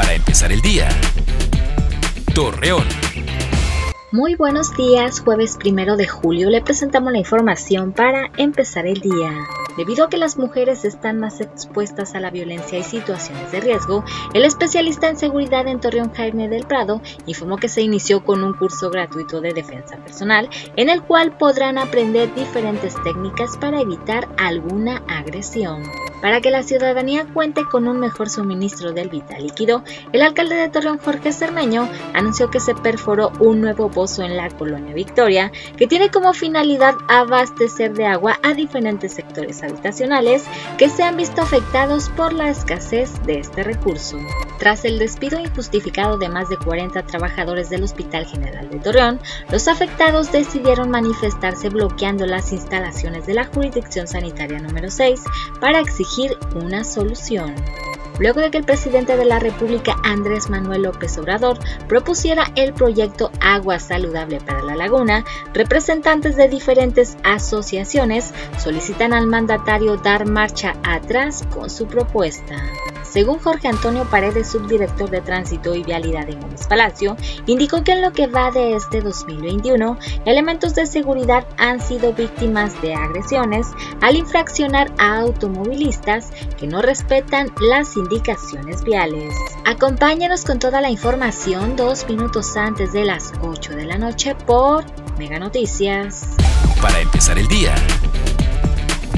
Para empezar el día. Torreón. Muy buenos días, jueves primero de julio le presentamos la información para empezar el día. Debido a que las mujeres están más expuestas a la violencia y situaciones de riesgo, el especialista en seguridad en Torreón Jaime del Prado informó que se inició con un curso gratuito de defensa personal en el cual podrán aprender diferentes técnicas para evitar alguna agresión. Para que la ciudadanía cuente con un mejor suministro del vital líquido, el alcalde de Torreón Jorge Cermeño anunció que se perforó un nuevo pozo en la colonia Victoria que tiene como finalidad abastecer de agua a diferentes sectores habitacionales que se han visto afectados por la escasez de este recurso. Tras el despido injustificado de más de 40 trabajadores del Hospital General de Torreón, los afectados decidieron manifestarse bloqueando las instalaciones de la jurisdicción sanitaria número 6 para exigir una solución. Luego de que el presidente de la República, Andrés Manuel López Obrador, propusiera el proyecto Agua Saludable para la Laguna, representantes de diferentes asociaciones solicitan al mandatario dar marcha atrás con su propuesta. Según Jorge Antonio Paredes, subdirector de Tránsito y Vialidad en Gómez Palacio, indicó que en lo que va de este 2021, elementos de seguridad han sido víctimas de agresiones al infraccionar a automovilistas que no respetan las indicaciones viales. Acompáñanos con toda la información dos minutos antes de las 8 de la noche por Mega Noticias. Para empezar el día.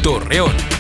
Torreón.